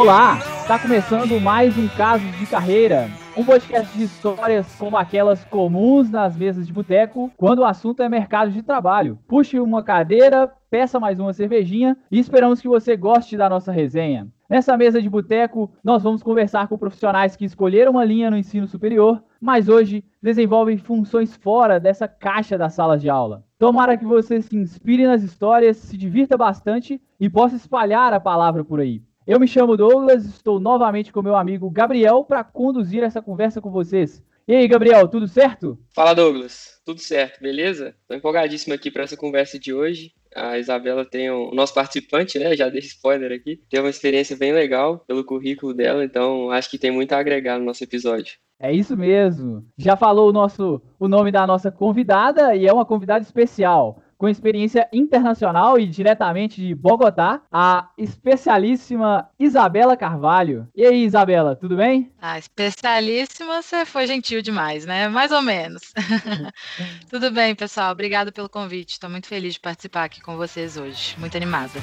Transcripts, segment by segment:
Olá, está começando mais um Caso de Carreira, um podcast de histórias como aquelas comuns nas mesas de boteco quando o assunto é mercado de trabalho. Puxe uma cadeira, peça mais uma cervejinha e esperamos que você goste da nossa resenha. Nessa mesa de boteco, nós vamos conversar com profissionais que escolheram uma linha no ensino superior, mas hoje desenvolvem funções fora dessa caixa das salas de aula. Tomara que você se inspire nas histórias, se divirta bastante e possa espalhar a palavra por aí. Eu me chamo Douglas, estou novamente com meu amigo Gabriel para conduzir essa conversa com vocês. E aí, Gabriel, tudo certo? Fala, Douglas. Tudo certo, beleza? Estou empolgadíssimo aqui para essa conversa de hoje. A Isabela tem o, o nosso participante, né? Já deixa spoiler aqui. Tem uma experiência bem legal pelo currículo dela, então acho que tem muito a agregar no nosso episódio. É isso mesmo. Já falou o nosso o nome da nossa convidada e é uma convidada especial com experiência internacional e diretamente de Bogotá, a especialíssima Isabela Carvalho. E aí, Isabela, tudo bem? Ah, especialíssima, você foi gentil demais, né? Mais ou menos. tudo bem, pessoal. Obrigada pelo convite. Estou muito feliz de participar aqui com vocês hoje. Muito animada.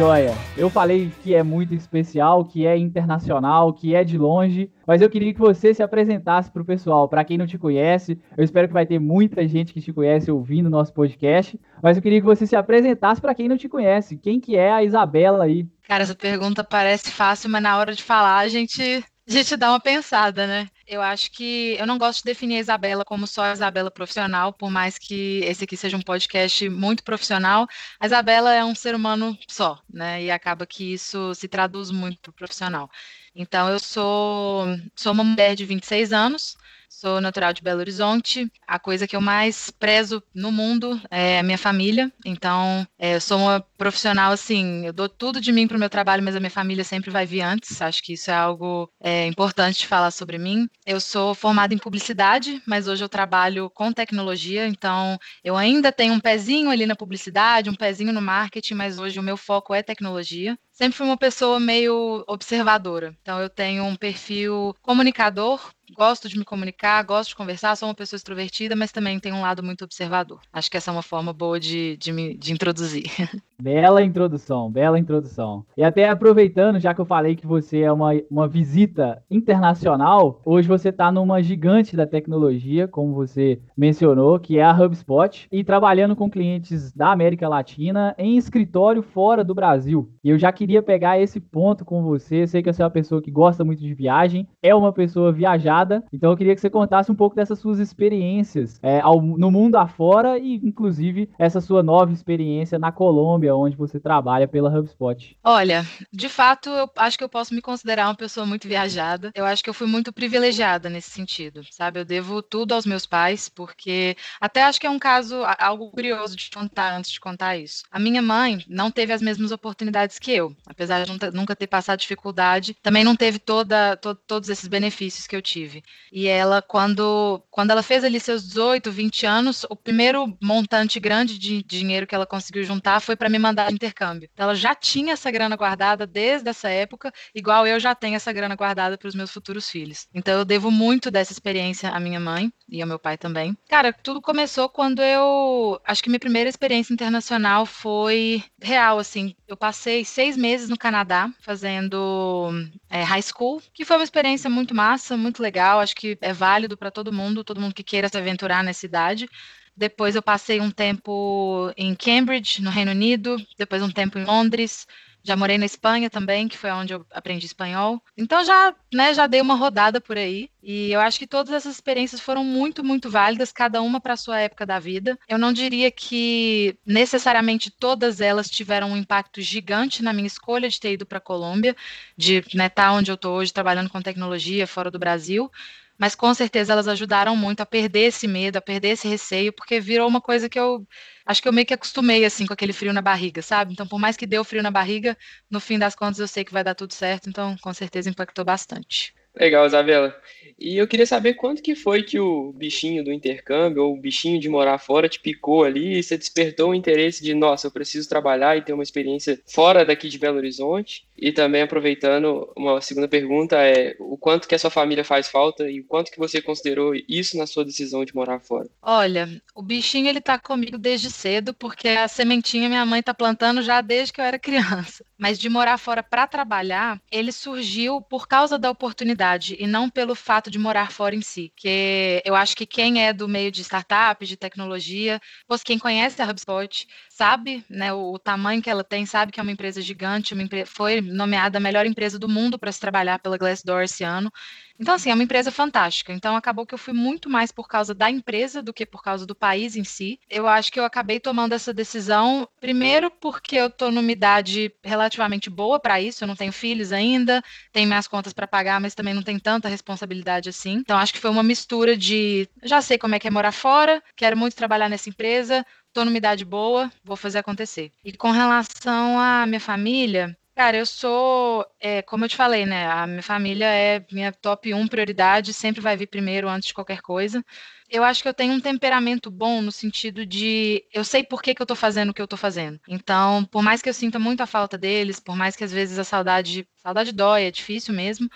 Joia, eu falei que é muito especial, que é internacional, que é de longe, mas eu queria que você se apresentasse para o pessoal. Para quem não te conhece, eu espero que vai ter muita gente que te conhece ouvindo o nosso podcast, mas eu queria que você se apresentasse para quem não te conhece. Quem que é a Isabela aí? Cara, essa pergunta parece fácil, mas na hora de falar a gente gente dá uma pensada, né? Eu acho que eu não gosto de definir a Isabela como só a Isabela profissional, por mais que esse aqui seja um podcast muito profissional. A Isabela é um ser humano só, né? E acaba que isso se traduz muito para o profissional. Então, eu sou, sou uma mulher de 26 anos, Sou natural de Belo Horizonte. A coisa que eu mais prezo no mundo é a minha família. Então, é, eu sou uma profissional assim, eu dou tudo de mim para o meu trabalho, mas a minha família sempre vai vir antes. Acho que isso é algo é, importante falar sobre mim. Eu sou formada em publicidade, mas hoje eu trabalho com tecnologia. Então, eu ainda tenho um pezinho ali na publicidade, um pezinho no marketing, mas hoje o meu foco é tecnologia sempre fui uma pessoa meio observadora. Então, eu tenho um perfil comunicador, gosto de me comunicar, gosto de conversar, sou uma pessoa extrovertida, mas também tenho um lado muito observador. Acho que essa é uma forma boa de, de, me, de introduzir. Bela introdução, bela introdução. E até aproveitando, já que eu falei que você é uma, uma visita internacional, hoje você está numa gigante da tecnologia, como você mencionou, que é a HubSpot, e trabalhando com clientes da América Latina em escritório fora do Brasil. E eu já queria pegar esse ponto com você. Sei que você é uma pessoa que gosta muito de viagem, é uma pessoa viajada, então eu queria que você contasse um pouco dessas suas experiências é, ao, no mundo afora e, inclusive, essa sua nova experiência na Colômbia onde você trabalha pela HubSpot? Olha, de fato, eu acho que eu posso me considerar uma pessoa muito viajada. Eu acho que eu fui muito privilegiada nesse sentido, sabe? Eu devo tudo aos meus pais, porque até acho que é um caso, algo curioso de contar antes de contar isso. A minha mãe não teve as mesmas oportunidades que eu, apesar de nunca ter passado dificuldade, também não teve toda, to, todos esses benefícios que eu tive. E ela, quando, quando ela fez ali seus 18, 20 anos, o primeiro montante grande de dinheiro que ela conseguiu juntar foi para me mandar intercâmbio. Então, ela já tinha essa grana guardada desde essa época, igual eu já tenho essa grana guardada para os meus futuros filhos. Então, eu devo muito dessa experiência à minha mãe e ao meu pai também. Cara, tudo começou quando eu. Acho que minha primeira experiência internacional foi real, assim. Eu passei seis meses no Canadá fazendo é, high school, que foi uma experiência muito massa, muito legal. Acho que é válido para todo mundo, todo mundo que queira se aventurar nessa idade. Depois eu passei um tempo em Cambridge, no Reino Unido, depois um tempo em Londres. Já morei na Espanha também, que foi onde eu aprendi espanhol. Então já, né, já dei uma rodada por aí. E eu acho que todas essas experiências foram muito, muito válidas, cada uma para a sua época da vida. Eu não diria que necessariamente todas elas tiveram um impacto gigante na minha escolha de ter ido para a Colômbia, de estar né, tá onde eu estou hoje trabalhando com tecnologia fora do Brasil mas com certeza elas ajudaram muito a perder esse medo, a perder esse receio, porque virou uma coisa que eu acho que eu meio que acostumei assim com aquele frio na barriga, sabe? Então, por mais que o frio na barriga, no fim das contas eu sei que vai dar tudo certo, então com certeza impactou bastante. Legal, Isabela. E eu queria saber quanto que foi que o bichinho do intercâmbio ou o bichinho de morar fora te picou ali e você despertou o interesse de, nossa, eu preciso trabalhar e ter uma experiência fora daqui de Belo Horizonte. E também aproveitando, uma segunda pergunta é o quanto que a sua família faz falta e o quanto que você considerou isso na sua decisão de morar fora? Olha, o bichinho ele tá comigo desde cedo, porque a sementinha minha mãe tá plantando já desde que eu era criança. Mas de morar fora para trabalhar, ele surgiu por causa da oportunidade e não pelo fato de morar fora em si. Que eu acho que quem é do meio de startup, de tecnologia, quem conhece a HubSpot sabe, né, o, o tamanho que ela tem, sabe que é uma empresa gigante, uma empre foi nomeada a melhor empresa do mundo para se trabalhar pela Glassdoor esse ano. Então, assim, é uma empresa fantástica. Então, acabou que eu fui muito mais por causa da empresa do que por causa do país em si. Eu acho que eu acabei tomando essa decisão, primeiro porque eu estou numa idade relativamente boa para isso, eu não tenho filhos ainda, tenho minhas contas para pagar, mas também não tenho tanta responsabilidade assim. Então, acho que foi uma mistura de já sei como é que é morar fora, quero muito trabalhar nessa empresa, estou numa idade boa, vou fazer acontecer. E com relação à minha família, Cara, eu sou, é, como eu te falei, né? A minha família é minha top 1 prioridade, sempre vai vir primeiro antes de qualquer coisa. Eu acho que eu tenho um temperamento bom no sentido de eu sei por que, que eu tô fazendo o que eu tô fazendo. Então, por mais que eu sinta muito a falta deles, por mais que às vezes a saudade, saudade dói, é difícil mesmo,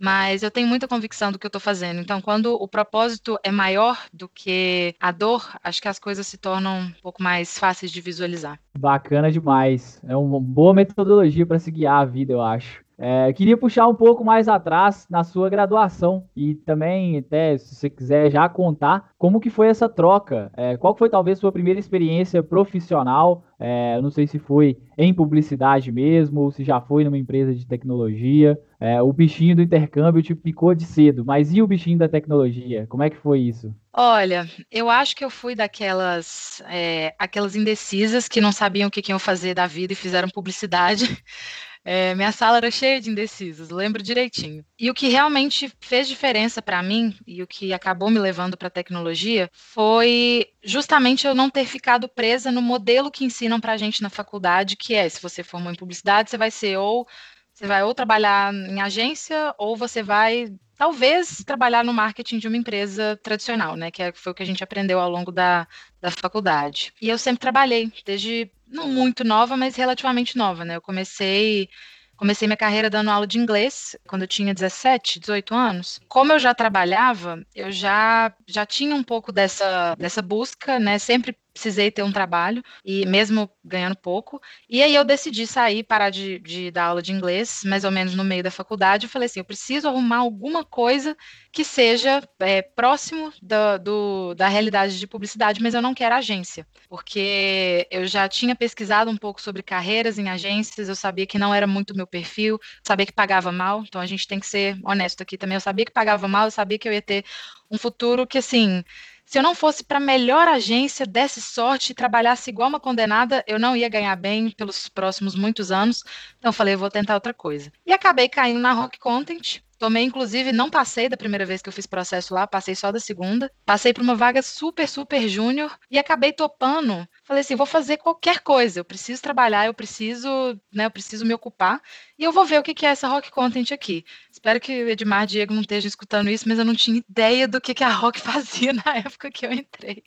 mas eu tenho muita convicção do que eu estou fazendo. Então, quando o propósito é maior do que a dor, acho que as coisas se tornam um pouco mais fáceis de visualizar. Bacana demais. É uma boa metodologia para se guiar a vida, eu acho. É, queria puxar um pouco mais atrás na sua graduação e também, até se você quiser já contar, como que foi essa troca? É, qual foi talvez sua primeira experiência profissional? É, não sei se foi em publicidade mesmo ou se já foi numa empresa de tecnologia. É, o bichinho do intercâmbio te picou de cedo, mas e o bichinho da tecnologia? Como é que foi isso? Olha, eu acho que eu fui daquelas é, aquelas indecisas que não sabiam o que iam fazer da vida e fizeram publicidade. É, minha sala era cheia de indecisos, lembro direitinho. E o que realmente fez diferença para mim e o que acabou me levando para a tecnologia foi justamente eu não ter ficado presa no modelo que ensinam para a gente na faculdade, que é se você formou em publicidade, você vai ser ou você vai ou trabalhar em agência ou você vai talvez trabalhar no marketing de uma empresa tradicional, né? Que é, foi o que a gente aprendeu ao longo da, da faculdade. E eu sempre trabalhei, desde não muito nova, mas relativamente nova, né? Eu comecei comecei minha carreira dando aula de inglês quando eu tinha 17, 18 anos. Como eu já trabalhava, eu já já tinha um pouco dessa dessa busca, né? Sempre precisei ter um trabalho, e mesmo ganhando pouco. E aí eu decidi sair, parar de, de, dar aula de inglês, mais ou menos no meio da faculdade. Eu falei assim: eu preciso arrumar alguma coisa que seja é, próximo da, do, da realidade de publicidade, mas eu não quero agência, porque eu já tinha pesquisado um pouco sobre carreiras em agências, eu sabia que não era muito meu perfil, sabia que pagava mal, então a gente tem que ser honesto aqui também. Eu sabia que pagava mal, eu sabia que eu ia ter um futuro que, assim, se eu não fosse para a melhor agência, desse sorte e trabalhasse igual uma condenada, eu não ia ganhar bem pelos próximos muitos anos. Então falei, vou tentar outra coisa. E acabei caindo na Rock Content, Tomei, inclusive, não passei da primeira vez que eu fiz processo lá, passei só da segunda. Passei para uma vaga super, super júnior e acabei topando. Falei assim, vou fazer qualquer coisa, eu preciso trabalhar, eu preciso, né, eu preciso me ocupar e eu vou ver o que é essa Rock Content aqui. Espero que o Edmar Diego não esteja escutando isso, mas eu não tinha ideia do que, que a Rock fazia na época que eu entrei.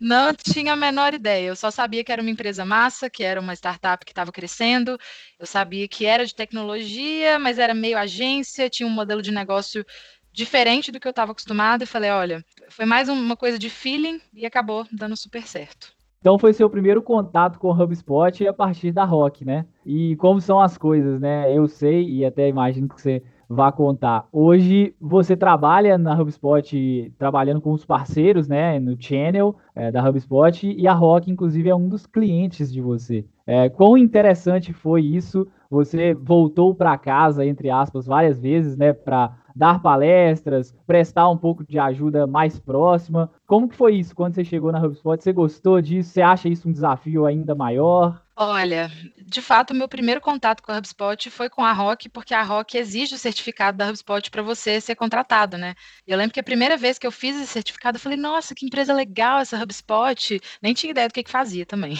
Não tinha a menor ideia. Eu só sabia que era uma empresa massa, que era uma startup que estava crescendo. Eu sabia que era de tecnologia, mas era meio agência, tinha um modelo de negócio diferente do que eu estava acostumada. E falei: olha, foi mais uma coisa de feeling e acabou dando super certo. Então foi seu primeiro contato com o HubSpot a partir da Rock, né? E como são as coisas, né? Eu sei e até imagino que você vá contar. Hoje você trabalha na HubSpot, trabalhando com os parceiros, né, no channel é, da HubSpot, e a Rock, inclusive, é um dos clientes de você. É, quão interessante foi isso? Você voltou para casa, entre aspas, várias vezes, né, para dar palestras, prestar um pouco de ajuda mais próxima. Como que foi isso quando você chegou na HubSpot? Você gostou disso? Você acha isso um desafio ainda maior? Olha, de fato, meu primeiro contato com a HubSpot foi com a Rock, porque a Rock exige o certificado da HubSpot para você ser contratado, né? Eu lembro que a primeira vez que eu fiz esse certificado, eu falei, nossa, que empresa legal essa HubSpot. Nem tinha ideia do que, que fazia também.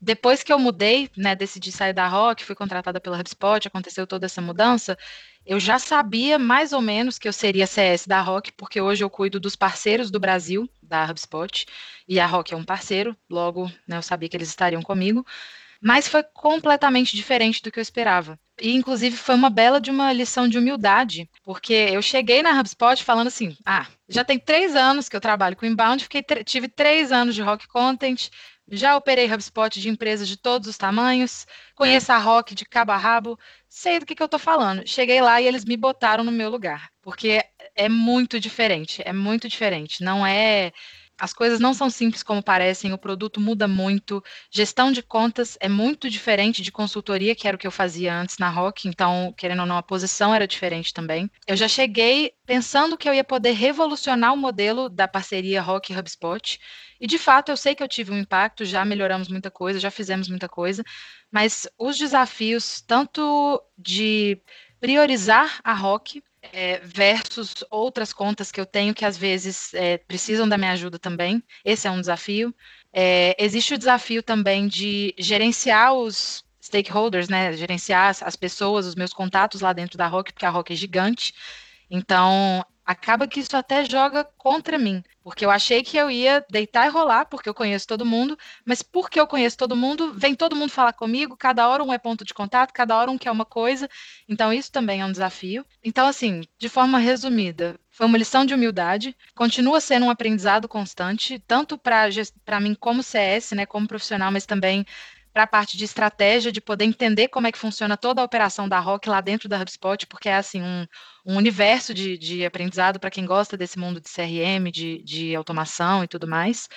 Depois que eu mudei, né, decidi sair da Rock, fui contratada pela HubSpot, aconteceu toda essa mudança, eu já sabia mais ou menos que eu seria CS da Rock, porque hoje eu cuido dos parceiros do Brasil, da HubSpot, e a Rock é um parceiro, logo né, eu sabia que eles estariam comigo, mas foi completamente diferente do que eu esperava. E, inclusive, foi uma bela de uma lição de humildade, porque eu cheguei na HubSpot falando assim: ah, já tem três anos que eu trabalho com inbound, fiquei tive três anos de rock content, já operei HubSpot de empresas de todos os tamanhos, conheço a Rock de cabo a rabo, sei do que, que eu estou falando. Cheguei lá e eles me botaram no meu lugar, porque é muito diferente, é muito diferente. Não é as coisas não são simples como parecem, o produto muda muito, gestão de contas é muito diferente de consultoria, que era o que eu fazia antes na Rock, então, querendo ou não, a posição era diferente também. Eu já cheguei pensando que eu ia poder revolucionar o modelo da parceria Rock HubSpot, e de fato eu sei que eu tive um impacto, já melhoramos muita coisa, já fizemos muita coisa, mas os desafios, tanto de priorizar a Rock, é, versus outras contas que eu tenho que às vezes é, precisam da minha ajuda também. Esse é um desafio. É, existe o desafio também de gerenciar os stakeholders, né? Gerenciar as pessoas, os meus contatos lá dentro da Rock, porque a Rock é gigante. Então, acaba que isso até joga contra mim, porque eu achei que eu ia deitar e rolar, porque eu conheço todo mundo, mas porque eu conheço todo mundo, vem todo mundo falar comigo, cada hora um é ponto de contato, cada hora um quer uma coisa, então isso também é um desafio. Então, assim, de forma resumida, foi uma lição de humildade, continua sendo um aprendizado constante, tanto para mim como CS, né, como profissional, mas também para a parte de estratégia, de poder entender como é que funciona toda a operação da Rock lá dentro da HubSpot, porque é assim um, um universo de, de aprendizado para quem gosta desse mundo de CRM, de, de automação e tudo mais.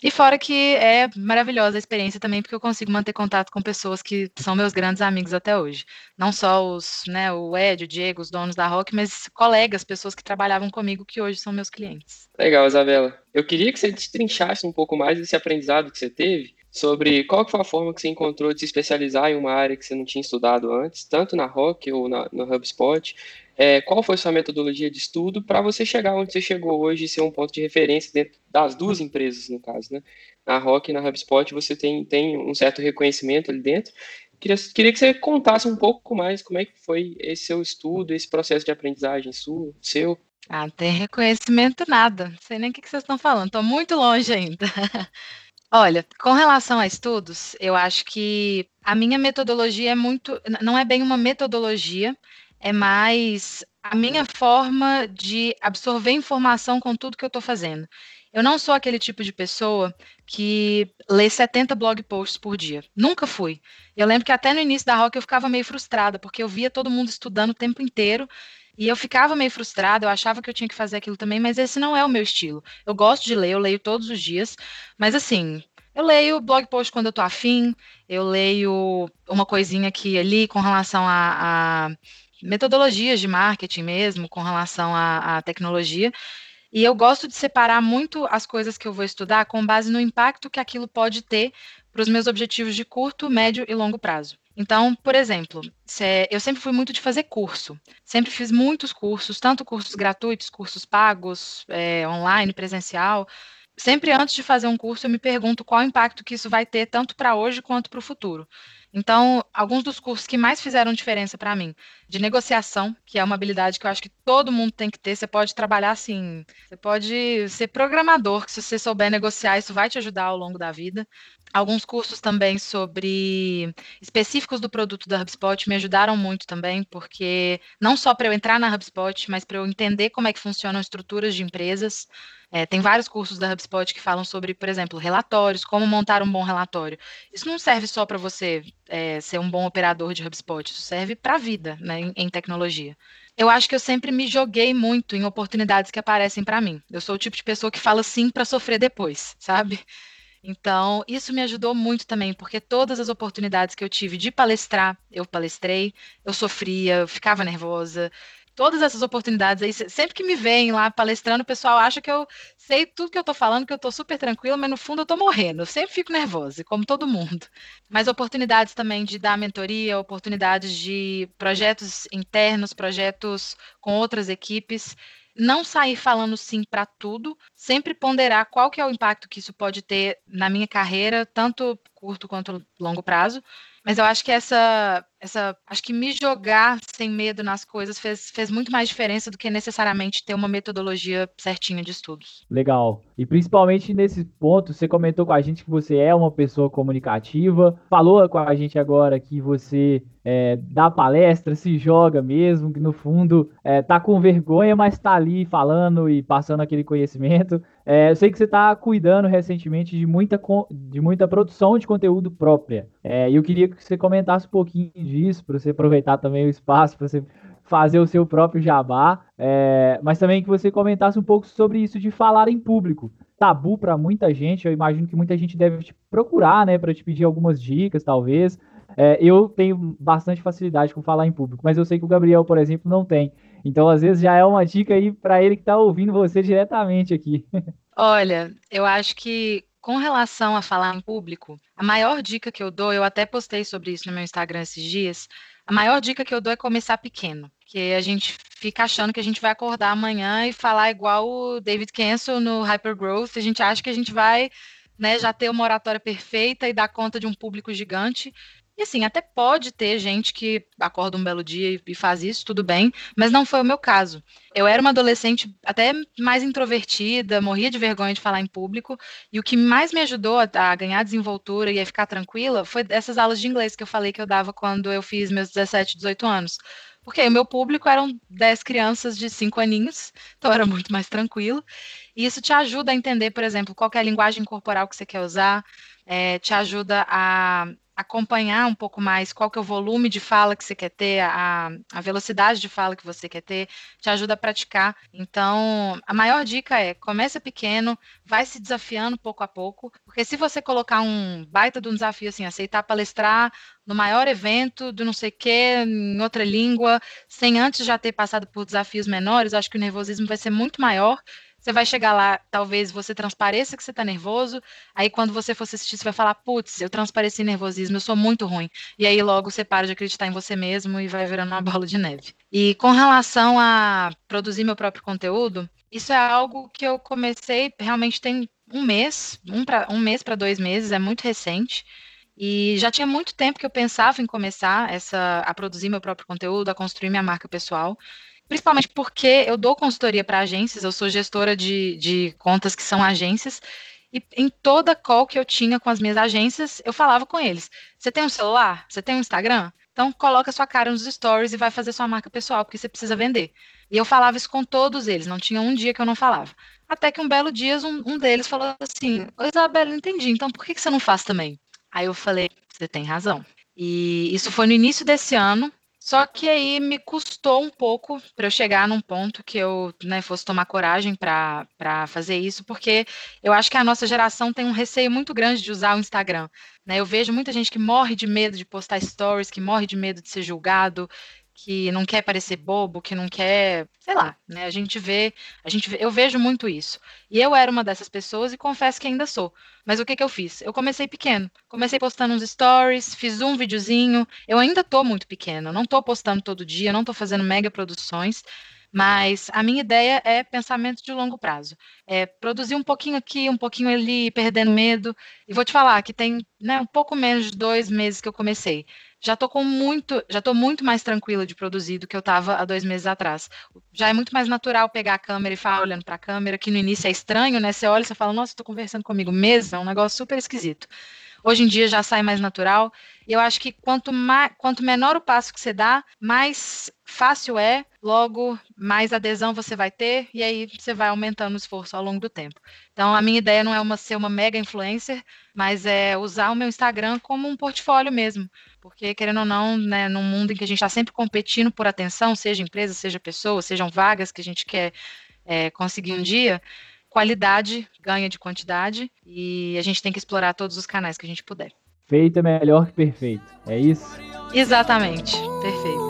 E fora que é maravilhosa a experiência também, porque eu consigo manter contato com pessoas que são meus grandes amigos até hoje. Não só os, né, o Ed, o Diego, os donos da Rock, mas colegas, pessoas que trabalhavam comigo que hoje são meus clientes. Legal, Isabela. Eu queria que você destrinchasse um pouco mais esse aprendizado que você teve sobre qual foi a forma que você encontrou de se especializar em uma área que você não tinha estudado antes, tanto na Rock ou na, no HubSpot. É, qual foi sua metodologia de estudo para você chegar onde você chegou hoje e ser um ponto de referência dentro das duas empresas, no caso, né? Na Rock e na HubSpot você tem, tem um certo reconhecimento ali dentro. Queria, queria que você contasse um pouco mais como é que foi esse seu estudo, esse processo de aprendizagem sua, seu. Ah, tem reconhecimento nada. Não sei nem o que vocês estão falando. Estou muito longe ainda. Olha, com relação a estudos, eu acho que a minha metodologia é muito, não é bem uma metodologia, é mais a minha forma de absorver informação com tudo que eu estou fazendo. Eu não sou aquele tipo de pessoa que lê 70 blog posts por dia. Nunca fui. Eu lembro que até no início da Rock eu ficava meio frustrada, porque eu via todo mundo estudando o tempo inteiro e eu ficava meio frustrada, eu achava que eu tinha que fazer aquilo também, mas esse não é o meu estilo. Eu gosto de ler, eu leio todos os dias, mas assim, eu leio blog post quando eu tô afim, eu leio uma coisinha aqui ali com relação a, a metodologias de marketing mesmo, com relação à tecnologia. E eu gosto de separar muito as coisas que eu vou estudar com base no impacto que aquilo pode ter para os meus objetivos de curto, médio e longo prazo. Então, por exemplo, eu sempre fui muito de fazer curso. Sempre fiz muitos cursos, tanto cursos gratuitos, cursos pagos, é, online, presencial. Sempre antes de fazer um curso, eu me pergunto qual impacto que isso vai ter, tanto para hoje quanto para o futuro. Então, alguns dos cursos que mais fizeram diferença para mim, de negociação, que é uma habilidade que eu acho que todo mundo tem que ter, você pode trabalhar assim, você pode ser programador, que se você souber negociar, isso vai te ajudar ao longo da vida. Alguns cursos também sobre específicos do produto da HubSpot me ajudaram muito também, porque não só para eu entrar na HubSpot, mas para eu entender como é que funcionam estruturas de empresas. É, tem vários cursos da HubSpot que falam sobre, por exemplo, relatórios, como montar um bom relatório. Isso não serve só para você é, ser um bom operador de HubSpot, isso serve para a vida, né, em, em tecnologia eu acho que eu sempre me joguei muito em oportunidades que aparecem para mim. Eu sou o tipo de pessoa que fala sim para sofrer depois, sabe? Então, isso me ajudou muito também, porque todas as oportunidades que eu tive de palestrar, eu palestrei, eu sofria, eu ficava nervosa. Todas essas oportunidades aí, sempre que me veem lá palestrando, o pessoal acha que eu sei tudo que eu tô falando, que eu tô super tranquila, mas no fundo eu tô morrendo. Eu sempre fico nervosa, como todo mundo. Mas oportunidades também de dar mentoria, oportunidades de projetos internos, projetos com outras equipes não sair falando sim para tudo, sempre ponderar qual que é o impacto que isso pode ter na minha carreira, tanto curto quanto longo prazo. Mas eu acho que essa essa, acho que me jogar sem medo nas coisas fez, fez muito mais diferença do que necessariamente ter uma metodologia certinha de estudos. Legal. E principalmente nesse ponto, você comentou com a gente que você é uma pessoa comunicativa, falou com a gente agora que você é, dá palestra, se joga mesmo, que no fundo é, tá com vergonha, mas tá ali falando e passando aquele conhecimento. É, eu sei que você está cuidando recentemente de muita, de muita produção de conteúdo própria. É, e eu queria que você comentasse um pouquinho disso, para você aproveitar também o espaço, para você fazer o seu próprio jabá, é, mas também que você comentasse um pouco sobre isso de falar em público. Tabu para muita gente, eu imagino que muita gente deve te procurar, né, para te pedir algumas dicas, talvez. É, eu tenho bastante facilidade com falar em público, mas eu sei que o Gabriel, por exemplo, não tem. Então, às vezes, já é uma dica aí para ele que está ouvindo você diretamente aqui. Olha, eu acho que com relação a falar em público, a maior dica que eu dou, eu até postei sobre isso no meu Instagram esses dias, a maior dica que eu dou é começar pequeno. Porque a gente fica achando que a gente vai acordar amanhã e falar igual o David Cancel no Hypergrowth, a gente acha que a gente vai né, já ter uma oratória perfeita e dar conta de um público gigante. E assim, até pode ter gente que acorda um belo dia e faz isso, tudo bem, mas não foi o meu caso. Eu era uma adolescente até mais introvertida, morria de vergonha de falar em público, e o que mais me ajudou a, ganhar desenvoltura e a ficar tranquila foi essas aulas de inglês que eu falei que eu dava quando eu fiz meus 17, 18 anos. Porque o meu público eram 10 crianças de 5 aninhos, então era muito mais tranquilo. E isso te ajuda a entender, por exemplo, qual é a linguagem corporal que você quer usar, é, te ajuda a acompanhar um pouco mais qual que é o volume de fala que você quer ter, a, a velocidade de fala que você quer ter, te ajuda a praticar. Então, a maior dica é comece pequeno, vai se desafiando pouco a pouco, porque se você colocar um baita de um desafio assim, aceitar palestrar no maior evento do não sei quê, em outra língua, sem antes já ter passado por desafios menores, acho que o nervosismo vai ser muito maior você vai chegar lá, talvez você transpareça que você está nervoso, aí quando você for assistir, você vai falar, putz, eu transpareci nervosismo, eu sou muito ruim. E aí logo você para de acreditar em você mesmo e vai virando uma bola de neve. E com relação a produzir meu próprio conteúdo, isso é algo que eu comecei realmente tem um mês, um, pra, um mês para dois meses, é muito recente. E já tinha muito tempo que eu pensava em começar essa, a produzir meu próprio conteúdo, a construir minha marca pessoal principalmente porque eu dou consultoria para agências, eu sou gestora de, de contas que são agências, e em toda call que eu tinha com as minhas agências, eu falava com eles: você tem um celular? Você tem um Instagram? Então coloca sua cara nos stories e vai fazer sua marca pessoal, porque você precisa vender. E eu falava isso com todos eles, não tinha um dia que eu não falava. Até que um belo dia um, um deles falou assim: Isabela, entendi, então por que, que você não faz também? Aí eu falei: você tem razão. E isso foi no início desse ano, só que aí me custou um pouco para eu chegar num ponto que eu né, fosse tomar coragem para fazer isso, porque eu acho que a nossa geração tem um receio muito grande de usar o Instagram. Né? Eu vejo muita gente que morre de medo de postar stories, que morre de medo de ser julgado, que não quer parecer bobo, que não quer, sei lá, né? A gente vê, a gente vê, eu vejo muito isso. E eu era uma dessas pessoas e confesso que ainda sou. Mas o que que eu fiz? Eu comecei pequeno. Comecei postando uns stories, fiz um videozinho. Eu ainda tô muito pequeno, não tô postando todo dia, não tô fazendo mega produções. Mas a minha ideia é pensamento de longo prazo. É produzir um pouquinho aqui, um pouquinho ali, perdendo medo. E vou te falar que tem né, um pouco menos de dois meses que eu comecei já tô com muito, já tô muito mais tranquila de produzir do que eu estava há dois meses atrás. Já é muito mais natural pegar a câmera e falar olhando para a câmera, que no início é estranho, né? Você olha e fala, nossa, estou conversando comigo mesmo, é um negócio super esquisito. Hoje em dia já sai mais natural. E eu acho que quanto, mais, quanto menor o passo que você dá, mais fácil é, logo mais adesão você vai ter, e aí você vai aumentando o esforço ao longo do tempo. Então, a minha ideia não é uma, ser uma mega influencer, mas é usar o meu Instagram como um portfólio mesmo. Porque, querendo ou não, né, num mundo em que a gente está sempre competindo por atenção, seja empresa, seja pessoa, sejam vagas que a gente quer é, conseguir um dia, qualidade ganha de quantidade e a gente tem que explorar todos os canais que a gente puder. Feito é melhor que perfeito, é isso? Exatamente, perfeito.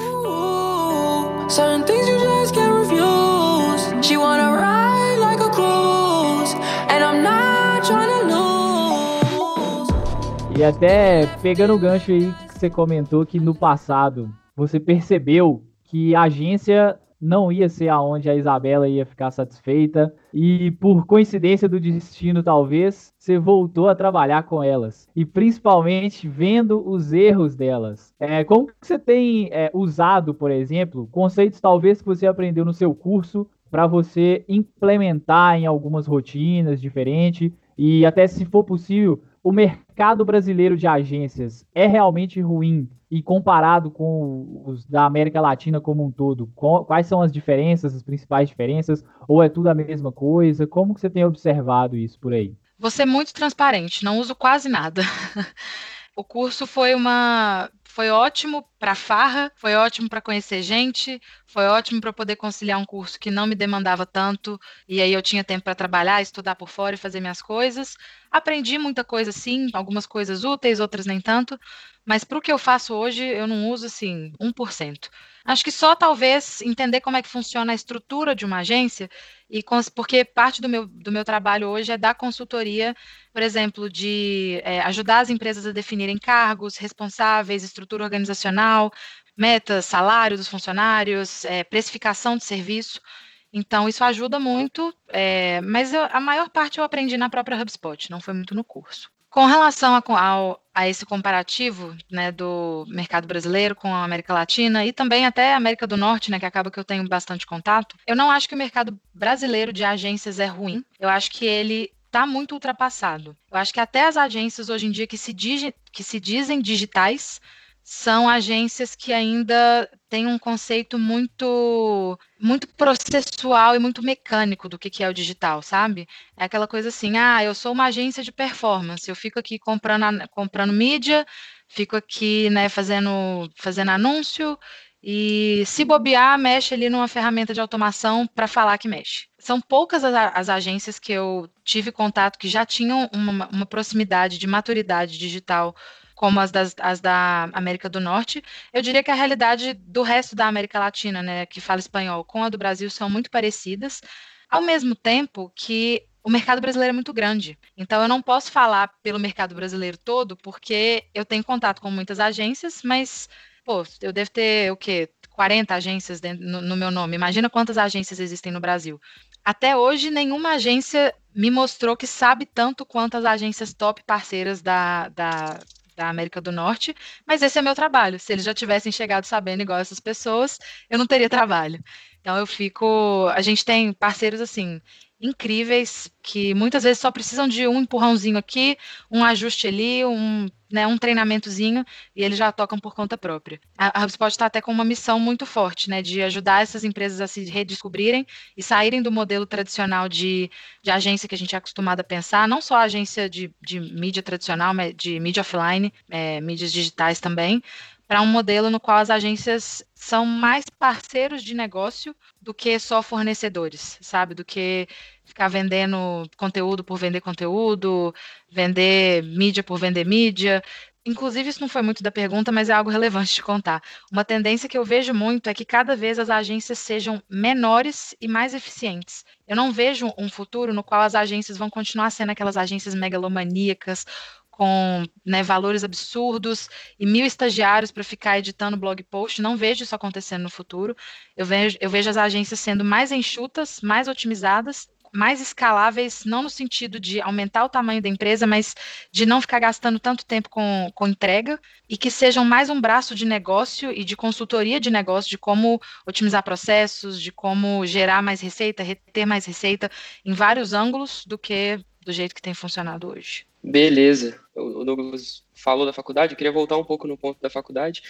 E até pegando o gancho aí que você comentou que no passado você percebeu que a agência não ia ser aonde a Isabela ia ficar satisfeita. E por coincidência do destino talvez você voltou a trabalhar com elas. E principalmente vendo os erros delas. É, como você tem é, usado, por exemplo, conceitos talvez que você aprendeu no seu curso para você implementar em algumas rotinas diferentes e até se for possível o mercado brasileiro de agências é realmente ruim e comparado com os da América Latina como um todo, quais são as diferenças, as principais diferenças, ou é tudo a mesma coisa? Como que você tem observado isso por aí? Você é muito transparente, não uso quase nada. o curso foi uma foi ótimo para farra, foi ótimo para conhecer gente, foi ótimo para poder conciliar um curso que não me demandava tanto e aí eu tinha tempo para trabalhar, estudar por fora e fazer minhas coisas. Aprendi muita coisa sim, algumas coisas úteis, outras nem tanto, mas para o que eu faço hoje eu não uso assim 1%. Acho que só talvez entender como é que funciona a estrutura de uma agência e porque parte do meu, do meu trabalho hoje é dar consultoria, por exemplo, de é, ajudar as empresas a definirem cargos, responsáveis, estrutura organizacional, metas, salário dos funcionários, é, precificação de serviço. Então, isso ajuda muito, é, mas eu, a maior parte eu aprendi na própria HubSpot, não foi muito no curso. Com relação a, ao, a esse comparativo né, do mercado brasileiro com a América Latina e também até a América do Norte, né, que acaba que eu tenho bastante contato, eu não acho que o mercado brasileiro de agências é ruim. Eu acho que ele está muito ultrapassado. Eu acho que até as agências hoje em dia que se, digi, que se dizem digitais são agências que ainda têm um conceito muito muito processual e muito mecânico do que, que é o digital, sabe? É aquela coisa assim, ah, eu sou uma agência de performance, eu fico aqui comprando, comprando mídia, fico aqui né, fazendo, fazendo anúncio e se bobear, mexe ali numa ferramenta de automação para falar que mexe. São poucas as, as, agências que eu tive contato que já tinham uma, uma proximidade de maturidade digital como as, das, as da América do Norte. Eu diria que a realidade do resto da América Latina, né, que fala espanhol, com a do Brasil são muito parecidas, ao mesmo tempo que o mercado brasileiro é muito grande. Então, eu não posso falar pelo mercado brasileiro todo, porque eu tenho contato com muitas agências, mas, pô, eu devo ter o quê? 40 agências no, no meu nome. Imagina quantas agências existem no Brasil. Até hoje, nenhuma agência me mostrou que sabe tanto quanto as agências top parceiras da, da, da América do Norte, mas esse é meu trabalho. Se eles já tivessem chegado sabendo igual essas pessoas, eu não teria trabalho. Então eu fico. A gente tem parceiros assim incríveis que muitas vezes só precisam de um empurrãozinho aqui, um ajuste ali, um, né, um treinamentozinho e eles já tocam por conta própria. A, a HubSpot está até com uma missão muito forte, né, de ajudar essas empresas a se redescobrirem e saírem do modelo tradicional de, de agência que a gente é acostumado a pensar, não só agência de, de mídia tradicional, de mídia offline, é, mídias digitais também, para um modelo no qual as agências são mais parceiros de negócio do que só fornecedores, sabe? Do que ficar vendendo conteúdo por vender conteúdo, vender mídia por vender mídia. Inclusive, isso não foi muito da pergunta, mas é algo relevante de contar. Uma tendência que eu vejo muito é que cada vez as agências sejam menores e mais eficientes. Eu não vejo um futuro no qual as agências vão continuar sendo aquelas agências megalomaníacas com né, valores absurdos e mil estagiários para ficar editando blog post. Não vejo isso acontecendo no futuro. Eu vejo, eu vejo as agências sendo mais enxutas, mais otimizadas, mais escaláveis, não no sentido de aumentar o tamanho da empresa, mas de não ficar gastando tanto tempo com, com entrega e que sejam mais um braço de negócio e de consultoria de negócio, de como otimizar processos, de como gerar mais receita, reter mais receita em vários ângulos do que do jeito que tem funcionado hoje. Beleza. O Douglas falou da faculdade, eu queria voltar um pouco no ponto da faculdade.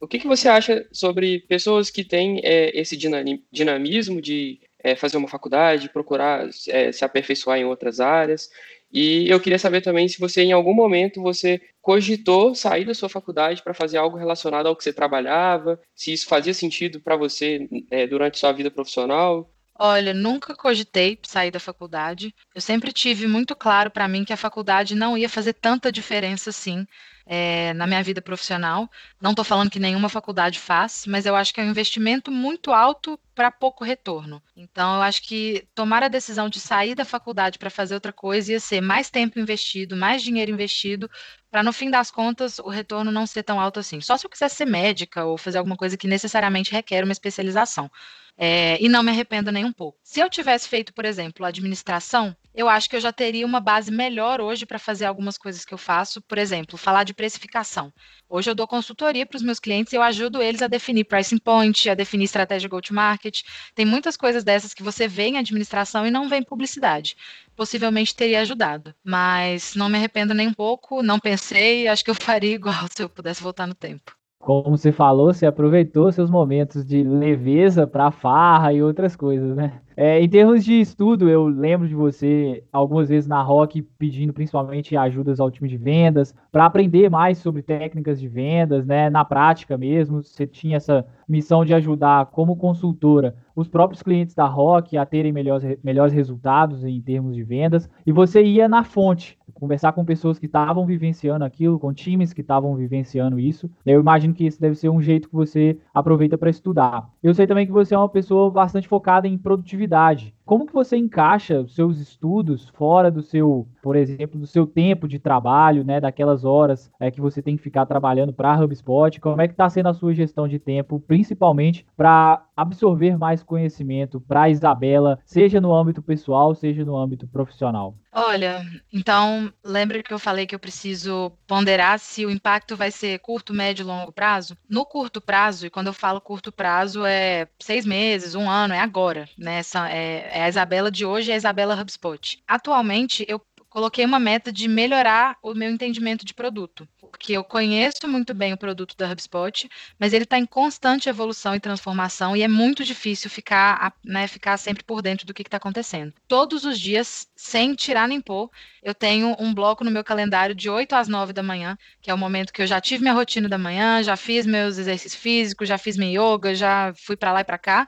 O que, que você acha sobre pessoas que têm é, esse dinamismo de é, fazer uma faculdade, procurar é, se aperfeiçoar em outras áreas? E eu queria saber também se você, em algum momento, você cogitou sair da sua faculdade para fazer algo relacionado ao que você trabalhava, se isso fazia sentido para você é, durante sua vida profissional. Olha, nunca cogitei sair da faculdade. Eu sempre tive muito claro para mim que a faculdade não ia fazer tanta diferença assim é, na minha vida profissional. Não estou falando que nenhuma faculdade faz, mas eu acho que é um investimento muito alto para pouco retorno. Então, eu acho que tomar a decisão de sair da faculdade para fazer outra coisa ia ser mais tempo investido, mais dinheiro investido, para no fim das contas o retorno não ser tão alto assim. Só se eu quisesse ser médica ou fazer alguma coisa que necessariamente requer uma especialização. É, e não me arrependo nem um pouco. Se eu tivesse feito, por exemplo, administração, eu acho que eu já teria uma base melhor hoje para fazer algumas coisas que eu faço. Por exemplo, falar de precificação. Hoje eu dou consultoria para os meus clientes e eu ajudo eles a definir pricing point, a definir estratégia go-to-market. Tem muitas coisas dessas que você vê em administração e não vê em publicidade. Possivelmente teria ajudado, mas não me arrependo nem um pouco, não pensei, acho que eu faria igual se eu pudesse voltar no tempo como você falou, você aproveitou seus momentos de leveza para farra e outras coisas, né? É, em termos de estudo, eu lembro de você algumas vezes na Rock pedindo principalmente ajudas ao time de vendas para aprender mais sobre técnicas de vendas, né? Na prática mesmo, você tinha essa missão de ajudar como consultora os próprios clientes da Rock a terem melhores, melhores resultados em termos de vendas e você ia na fonte conversar com pessoas que estavam vivenciando aquilo, com times que estavam vivenciando isso. Eu imagino que esse deve ser um jeito que você aproveita para estudar. Eu sei também que você é uma pessoa bastante focada em produtividade. Como que você encaixa os seus estudos fora do seu, por exemplo, do seu tempo de trabalho, né, daquelas horas é, que você tem que ficar trabalhando para a HubSpot? Como é que está sendo a sua gestão de tempo, principalmente para absorver mais conhecimento para a Isabela, seja no âmbito pessoal, seja no âmbito profissional? Olha, então lembra que eu falei que eu preciso ponderar se o impacto vai ser curto, médio e longo prazo? No curto prazo, e quando eu falo curto prazo é seis meses, um ano, é agora, né? É, é a Isabela de hoje, é a Isabela HubSpot. Atualmente, eu coloquei uma meta de melhorar o meu entendimento de produto, porque eu conheço muito bem o produto da HubSpot, mas ele está em constante evolução e transformação e é muito difícil ficar, né, ficar sempre por dentro do que está acontecendo. Todos os dias, sem tirar nem pôr, eu tenho um bloco no meu calendário de 8 às 9 da manhã, que é o momento que eu já tive minha rotina da manhã, já fiz meus exercícios físicos, já fiz minha yoga, já fui para lá e para cá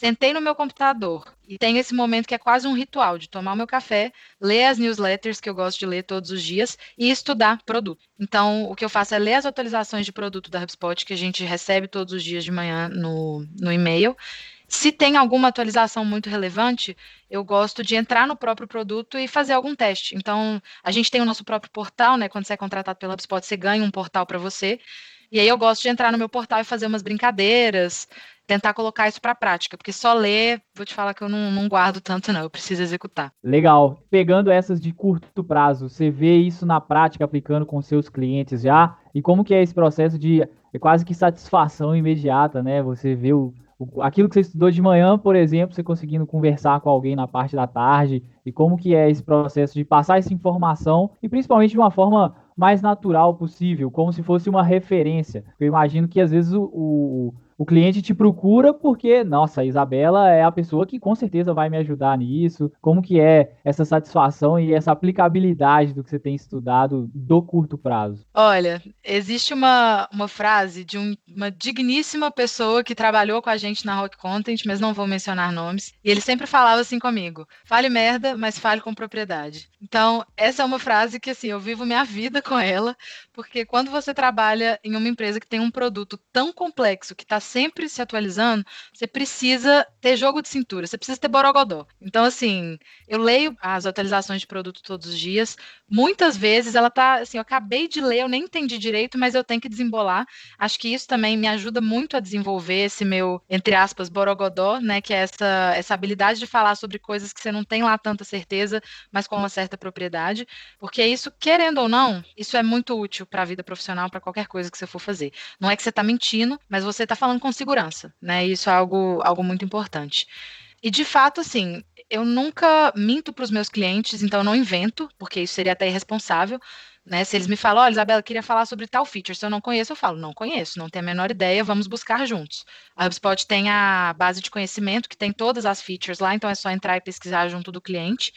sentei no meu computador e tenho esse momento que é quase um ritual de tomar meu café, ler as newsletters que eu gosto de ler todos os dias e estudar produto. Então, o que eu faço é ler as atualizações de produto da HubSpot que a gente recebe todos os dias de manhã no, no e-mail. Se tem alguma atualização muito relevante, eu gosto de entrar no próprio produto e fazer algum teste. Então, a gente tem o nosso próprio portal, né? Quando você é contratado pela HubSpot, você ganha um portal para você. E aí eu gosto de entrar no meu portal e fazer umas brincadeiras, tentar colocar isso para prática, porque só ler, vou te falar que eu não, não, guardo tanto, não, eu preciso executar. Legal. Pegando essas de curto prazo, você vê isso na prática aplicando com seus clientes já? E como que é esse processo de é quase que satisfação imediata, né? Você vê o, o, aquilo que você estudou de manhã, por exemplo, você conseguindo conversar com alguém na parte da tarde, e como que é esse processo de passar essa informação, e principalmente de uma forma mais natural possível, como se fosse uma referência. Eu imagino que às vezes o, o o cliente te procura porque, nossa, a Isabela é a pessoa que com certeza vai me ajudar nisso. Como que é essa satisfação e essa aplicabilidade do que você tem estudado do curto prazo? Olha, existe uma, uma frase de um, uma digníssima pessoa que trabalhou com a gente na Rock Content, mas não vou mencionar nomes, e ele sempre falava assim comigo: fale merda, mas fale com propriedade. Então, essa é uma frase que assim, eu vivo minha vida com ela, porque quando você trabalha em uma empresa que tem um produto tão complexo que está sempre se atualizando, você precisa ter jogo de cintura, você precisa ter borogodó. Então, assim, eu leio as atualizações de produto todos os dias. Muitas vezes ela tá, assim, eu acabei de ler, eu nem entendi direito, mas eu tenho que desembolar. Acho que isso também me ajuda muito a desenvolver esse meu, entre aspas, borogodó, né, que é essa, essa habilidade de falar sobre coisas que você não tem lá tanta certeza, mas com uma certa propriedade, porque isso, querendo ou não, isso é muito útil para a vida profissional, para qualquer coisa que você for fazer. Não é que você está mentindo, mas você está falando com segurança, né? Isso é algo, algo muito importante. E de fato, assim, eu nunca minto para os meus clientes, então eu não invento, porque isso seria até irresponsável. Né? Se eles me falam, olha, Isabela, queria falar sobre tal feature, se eu não conheço, eu falo, não conheço, não tenho a menor ideia, vamos buscar juntos. A HubSpot tem a base de conhecimento, que tem todas as features lá, então é só entrar e pesquisar junto do cliente.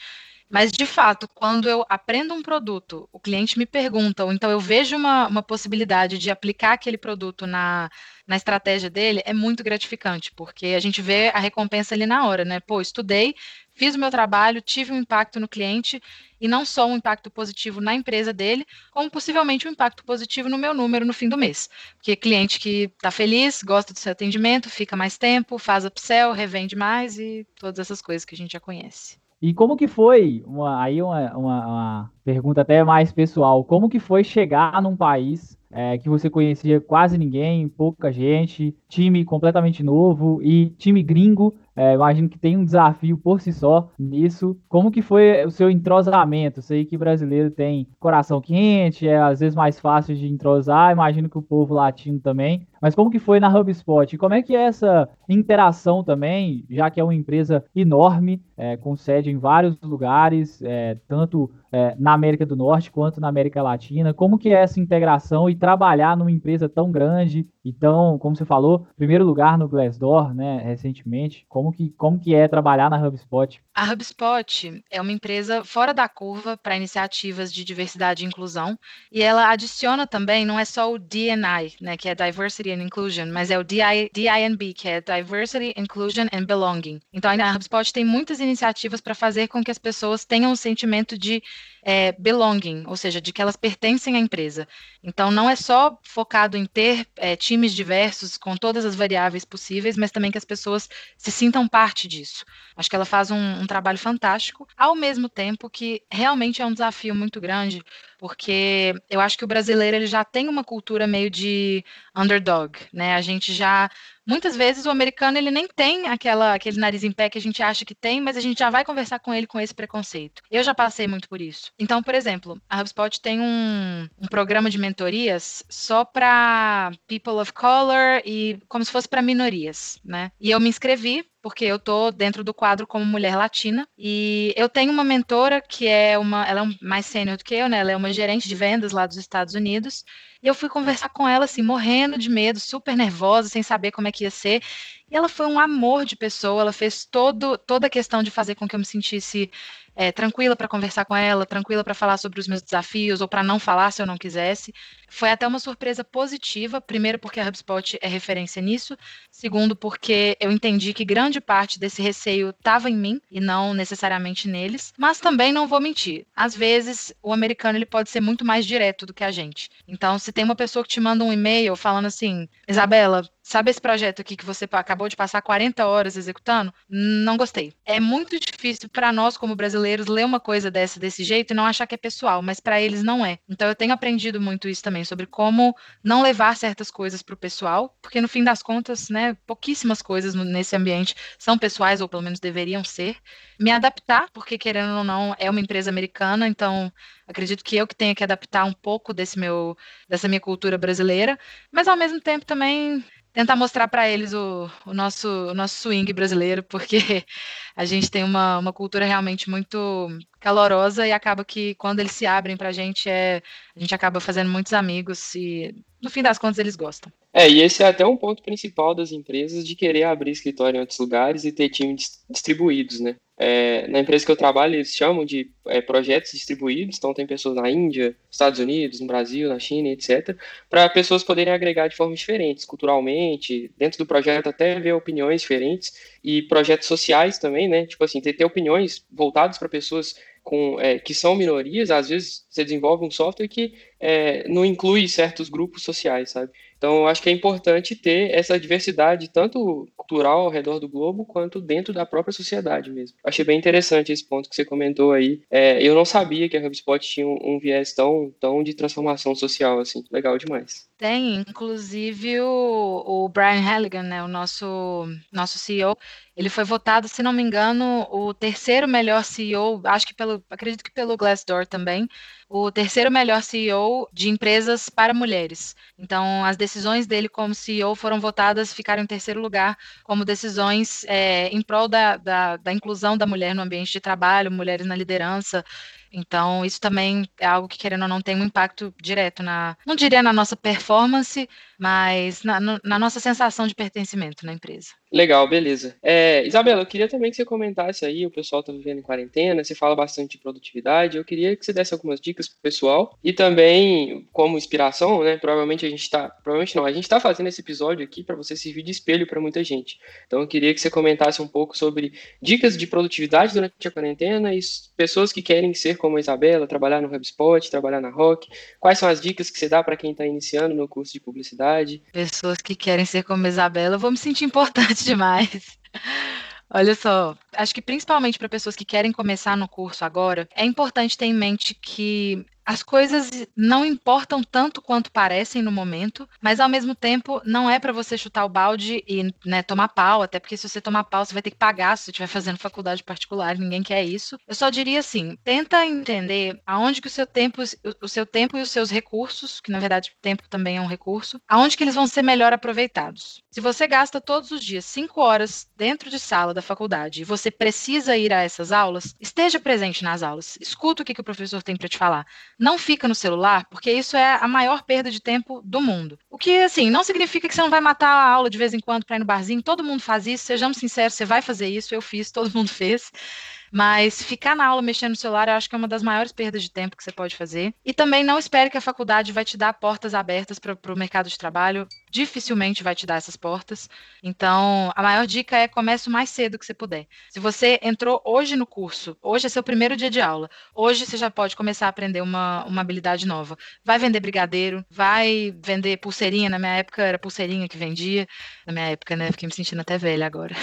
Mas, de fato, quando eu aprendo um produto, o cliente me pergunta, ou então eu vejo uma, uma possibilidade de aplicar aquele produto na, na estratégia dele, é muito gratificante, porque a gente vê a recompensa ali na hora, né? Pô, estudei, fiz o meu trabalho, tive um impacto no cliente, e não só um impacto positivo na empresa dele, como possivelmente um impacto positivo no meu número no fim do mês. Porque cliente que está feliz, gosta do seu atendimento, fica mais tempo, faz upsell, revende mais e todas essas coisas que a gente já conhece. E como que foi, uma, aí uma, uma, uma, pergunta até mais pessoal, como que foi chegar num país é, que você conhecia quase ninguém, pouca gente, time completamente novo e time gringo, é, imagino que tem um desafio por si só nisso. Como que foi o seu entrosamento? Sei que brasileiro tem coração quente, é às vezes mais fácil de entrosar, imagino que o povo latino também. Mas como que foi na HubSpot? Como é que é essa interação também, já que é uma empresa enorme, é, com sede em vários lugares, é, tanto é, na América do Norte quanto na América Latina? Como que é essa integração e trabalhar numa empresa tão grande e tão, como você falou, primeiro lugar no Glassdoor, né, recentemente? Como que, como que é trabalhar na HubSpot? A HubSpot é uma empresa fora da curva para iniciativas de diversidade e inclusão e ela adiciona também, não é só o D&I, né, que é Diversity and Inclusion, mas é o DINB, que é Diversity, Inclusion and Belonging. Então, a HubSpot tem muitas iniciativas para fazer com que as pessoas tenham um sentimento de é, belonging, ou seja, de que elas pertencem à empresa. Então, não é só focado em ter é, times diversos com todas as variáveis possíveis, mas também que as pessoas se sintam parte disso. Acho que ela faz um, um trabalho fantástico, ao mesmo tempo que realmente é um desafio muito grande, porque eu acho que o brasileiro ele já tem uma cultura meio de underdog, né? A gente já muitas vezes o americano ele nem tem aquela aquele nariz em pé que a gente acha que tem, mas a gente já vai conversar com ele com esse preconceito. Eu já passei muito por isso. Então, por exemplo, a HubSpot tem um, um programa de mentorias só para people of color e como se fosse para minorias, né? E eu me inscrevi porque eu tô dentro do quadro como mulher latina e eu tenho uma mentora que é uma, ela é mais sênior do que eu, né? Ela é uma gerente de vendas lá dos Estados Unidos. E eu fui conversar com ela assim, morrendo de medo, super nervosa, sem saber como é que ia ser. E ela foi um amor de pessoa, ela fez todo, toda a questão de fazer com que eu me sentisse é, tranquila para conversar com ela, tranquila para falar sobre os meus desafios ou para não falar se eu não quisesse. Foi até uma surpresa positiva, primeiro porque a HubSpot é referência nisso, segundo porque eu entendi que grande parte desse receio estava em mim e não necessariamente neles, mas também não vou mentir. Às vezes o americano ele pode ser muito mais direto do que a gente. Então, se tem uma pessoa que te manda um e-mail falando assim, Isabela, Sabe esse projeto aqui que você acabou de passar 40 horas executando? Não gostei. É muito difícil para nós, como brasileiros, ler uma coisa dessa desse jeito e não achar que é pessoal, mas para eles não é. Então eu tenho aprendido muito isso também, sobre como não levar certas coisas para o pessoal, porque no fim das contas, né, pouquíssimas coisas nesse ambiente são pessoais, ou pelo menos deveriam ser. Me adaptar, porque querendo ou não, é uma empresa americana, então acredito que eu que tenha que adaptar um pouco desse meu, dessa minha cultura brasileira, mas ao mesmo tempo também tentar mostrar para eles o, o, nosso, o nosso swing brasileiro, porque a gente tem uma, uma cultura realmente muito calorosa e acaba que quando eles se abrem para a gente, é, a gente acaba fazendo muitos amigos e no fim das contas eles gostam. É, e esse é até um ponto principal das empresas de querer abrir escritório em outros lugares e ter times distribuídos, né? É, na empresa que eu trabalho, eles chamam de é, projetos distribuídos, então tem pessoas na Índia, Estados Unidos, no Brasil, na China, etc., para pessoas poderem agregar de formas diferentes, culturalmente, dentro do projeto até ver opiniões diferentes, e projetos sociais também, né? Tipo assim, ter, ter opiniões voltadas para pessoas com, é, que são minorias, às vezes você desenvolve um software que é, não inclui certos grupos sociais, sabe? Então, acho que é importante ter essa diversidade, tanto cultural ao redor do globo, quanto dentro da própria sociedade mesmo. Achei bem interessante esse ponto que você comentou aí. É, eu não sabia que a HubSpot tinha um, um, viés tão, tão de transformação social, assim. Legal demais. Tem, inclusive o, o Brian Halligan, né, o nosso, nosso CEO, ele foi votado, se não me engano, o terceiro melhor CEO, acho que pelo, acredito que pelo Glassdoor também, o terceiro melhor CEO de empresas para mulheres. Então, as decisões dele como CEO foram votadas, ficaram em terceiro lugar como decisões é, em prol da, da, da inclusão da mulher no ambiente de trabalho, mulheres na liderança. Então, isso também é algo que, querendo ou não, tem um impacto direto na, não diria na nossa performance, mas na, na nossa sensação de pertencimento na empresa. Legal, beleza. É, Isabela, eu queria também que você comentasse aí, o pessoal está vivendo em quarentena, você fala bastante de produtividade, eu queria que você desse algumas dicas pro pessoal e também como inspiração, né? Provavelmente a gente está, provavelmente não, a gente está fazendo esse episódio aqui para você servir de espelho para muita gente. Então eu queria que você comentasse um pouco sobre dicas de produtividade durante a quarentena e pessoas que querem ser como a Isabela, trabalhar no HubSpot, trabalhar na Rock. Quais são as dicas que você dá para quem está iniciando no curso de publicidade? Pessoas que querem ser como a Isabela, eu vou me sentir importante demais. Olha só, acho que principalmente para pessoas que querem começar no curso agora, é importante ter em mente que as coisas não importam tanto quanto parecem no momento, mas ao mesmo tempo não é para você chutar o balde e né, tomar pau, até porque se você tomar pau, você vai ter que pagar se você estiver fazendo faculdade particular, ninguém quer isso. Eu só diria assim, tenta entender aonde que o seu tempo, o seu tempo e os seus recursos, que na verdade o tempo também é um recurso, aonde que eles vão ser melhor aproveitados. Se você gasta todos os dias cinco horas dentro de sala da faculdade e você precisa ir a essas aulas, esteja presente nas aulas, escuta o que, que o professor tem para te falar não fica no celular, porque isso é a maior perda de tempo do mundo. O que, assim, não significa que você não vai matar a aula de vez em quando para ir no barzinho, todo mundo faz isso, sejamos sinceros, você vai fazer isso, eu fiz, todo mundo fez. Mas ficar na aula mexendo no celular, eu acho que é uma das maiores perdas de tempo que você pode fazer. E também não espere que a faculdade vai te dar portas abertas para o mercado de trabalho. Dificilmente vai te dar essas portas. Então, a maior dica é comece o mais cedo que você puder. Se você entrou hoje no curso, hoje é seu primeiro dia de aula, hoje você já pode começar a aprender uma, uma habilidade nova. Vai vender brigadeiro, vai vender pulseirinha. Na minha época era pulseirinha que vendia. Na minha época, né? Fiquei me sentindo até velha agora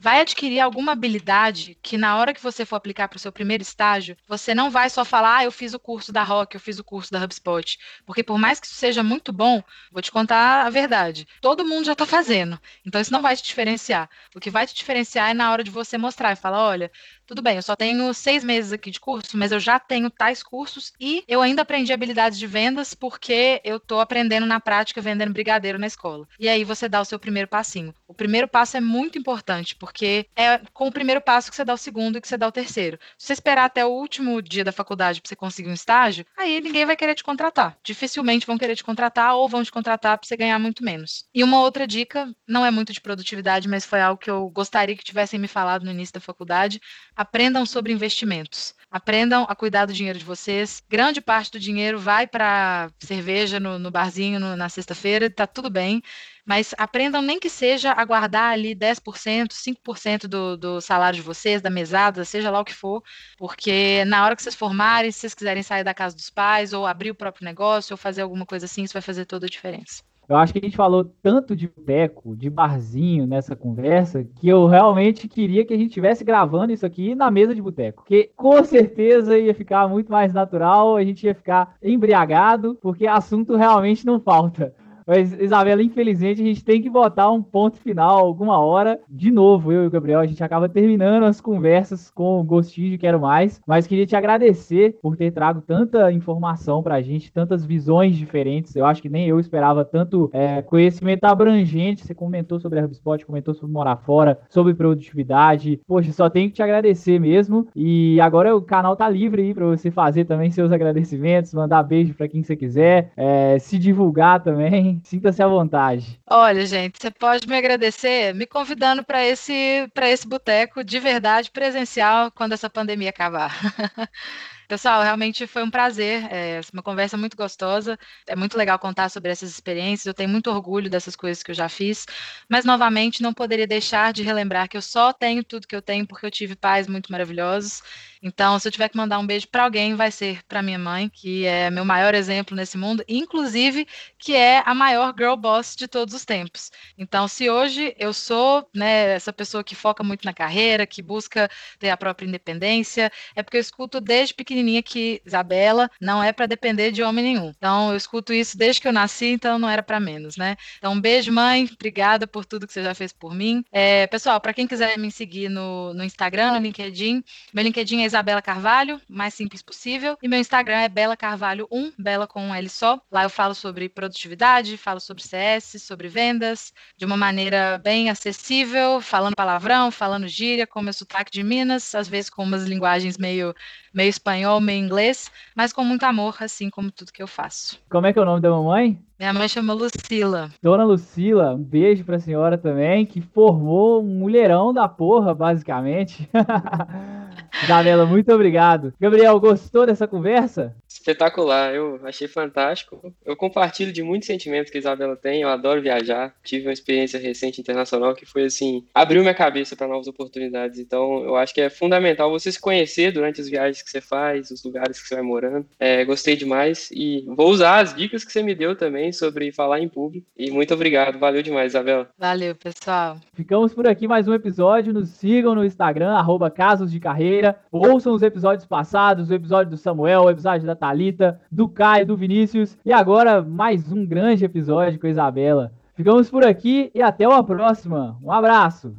vai adquirir alguma habilidade que na hora que você for aplicar para o seu primeiro estágio, você não vai só falar, ah, eu fiz o curso da Rock, eu fiz o curso da HubSpot. Porque por mais que isso seja muito bom, vou te contar a verdade. Todo mundo já está fazendo. Então isso não vai te diferenciar. O que vai te diferenciar é na hora de você mostrar e falar, olha, tudo bem, eu só tenho seis meses aqui de curso, mas eu já tenho tais cursos e eu ainda aprendi habilidades de vendas porque eu estou aprendendo na prática vendendo brigadeiro na escola. E aí você dá o seu primeiro passinho. O primeiro passo é muito importante, porque é com o primeiro passo que você dá o segundo e que você dá o terceiro. Se você esperar até o último dia da faculdade para você conseguir um estágio, aí ninguém vai querer te contratar. Dificilmente vão querer te contratar ou vão te contratar para você ganhar muito menos. E uma outra dica, não é muito de produtividade, mas foi algo que eu gostaria que tivessem me falado no início da faculdade aprendam sobre investimentos. Aprendam a cuidar do dinheiro de vocês. Grande parte do dinheiro vai para cerveja no, no barzinho no, na sexta-feira, tá tudo bem. Mas aprendam nem que seja a guardar ali 10%, 5% do, do salário de vocês, da mesada, seja lá o que for, porque na hora que vocês formarem, se vocês quiserem sair da casa dos pais, ou abrir o próprio negócio, ou fazer alguma coisa assim, isso vai fazer toda a diferença. Eu acho que a gente falou tanto de boteco, de barzinho nessa conversa, que eu realmente queria que a gente estivesse gravando isso aqui na mesa de boteco. Porque com certeza ia ficar muito mais natural, a gente ia ficar embriagado, porque assunto realmente não falta. Mas, Isabela, infelizmente, a gente tem que botar um ponto final alguma hora. De novo, eu e o Gabriel, a gente acaba terminando as conversas com o gostinho de Quero Mais. Mas queria te agradecer por ter trago tanta informação pra gente, tantas visões diferentes. Eu acho que nem eu esperava tanto é, conhecimento abrangente. Você comentou sobre a HubSpot, comentou sobre morar fora, sobre produtividade. Poxa, só tenho que te agradecer mesmo. E agora o canal tá livre aí pra você fazer também seus agradecimentos, mandar beijo pra quem você quiser, é, se divulgar também. Sinta-se à vontade. Olha, gente, você pode me agradecer me convidando para esse, esse boteco de verdade presencial quando essa pandemia acabar. Pessoal, realmente foi um prazer, é uma conversa muito gostosa. É muito legal contar sobre essas experiências. Eu tenho muito orgulho dessas coisas que eu já fiz, mas novamente não poderia deixar de relembrar que eu só tenho tudo que eu tenho porque eu tive pais muito maravilhosos. Então, se eu tiver que mandar um beijo para alguém, vai ser para minha mãe, que é meu maior exemplo nesse mundo, inclusive que é a maior girl boss de todos os tempos. Então, se hoje eu sou né, essa pessoa que foca muito na carreira, que busca ter a própria independência, é porque eu escuto desde pequenininha que Isabela não é para depender de homem nenhum. Então, eu escuto isso desde que eu nasci, então não era para menos, né? Então, um beijo, mãe. Obrigada por tudo que você já fez por mim. É, pessoal, para quem quiser me seguir no, no Instagram, no LinkedIn, meu LinkedIn é Isabela Carvalho, mais simples possível. E meu Instagram é Bela Carvalho 1, Bela com um L só. Lá eu falo sobre produtividade, falo sobre CS, sobre vendas, de uma maneira bem acessível, falando palavrão, falando gíria, com meu sotaque de Minas, às vezes com umas linguagens meio meio espanhol, meio inglês, mas com muito amor, assim como tudo que eu faço. Como é que é o nome da mamãe? Minha mãe chama Lucila. Dona Lucila, um beijo pra senhora também, que formou um mulherão da porra, basicamente. Isabela, muito obrigado. Gabriel, gostou dessa conversa? Espetacular, eu achei fantástico. Eu compartilho de muitos sentimentos que a Isabela tem. Eu adoro viajar. Tive uma experiência recente internacional que foi assim, abriu minha cabeça para novas oportunidades. Então, eu acho que é fundamental você se conhecer durante as viagens que você faz, os lugares que você vai morando. É, gostei demais e vou usar as dicas que você me deu também sobre falar em público. E muito obrigado, valeu demais, Isabela. Valeu, pessoal. Ficamos por aqui mais um episódio. Nos sigam no Instagram, arroba Casos de Carreira. Ouçam os episódios passados, o episódio do Samuel, o episódio da Talita, do Caio, do Vinícius e agora mais um grande episódio com a Isabela. Ficamos por aqui e até uma próxima. Um abraço.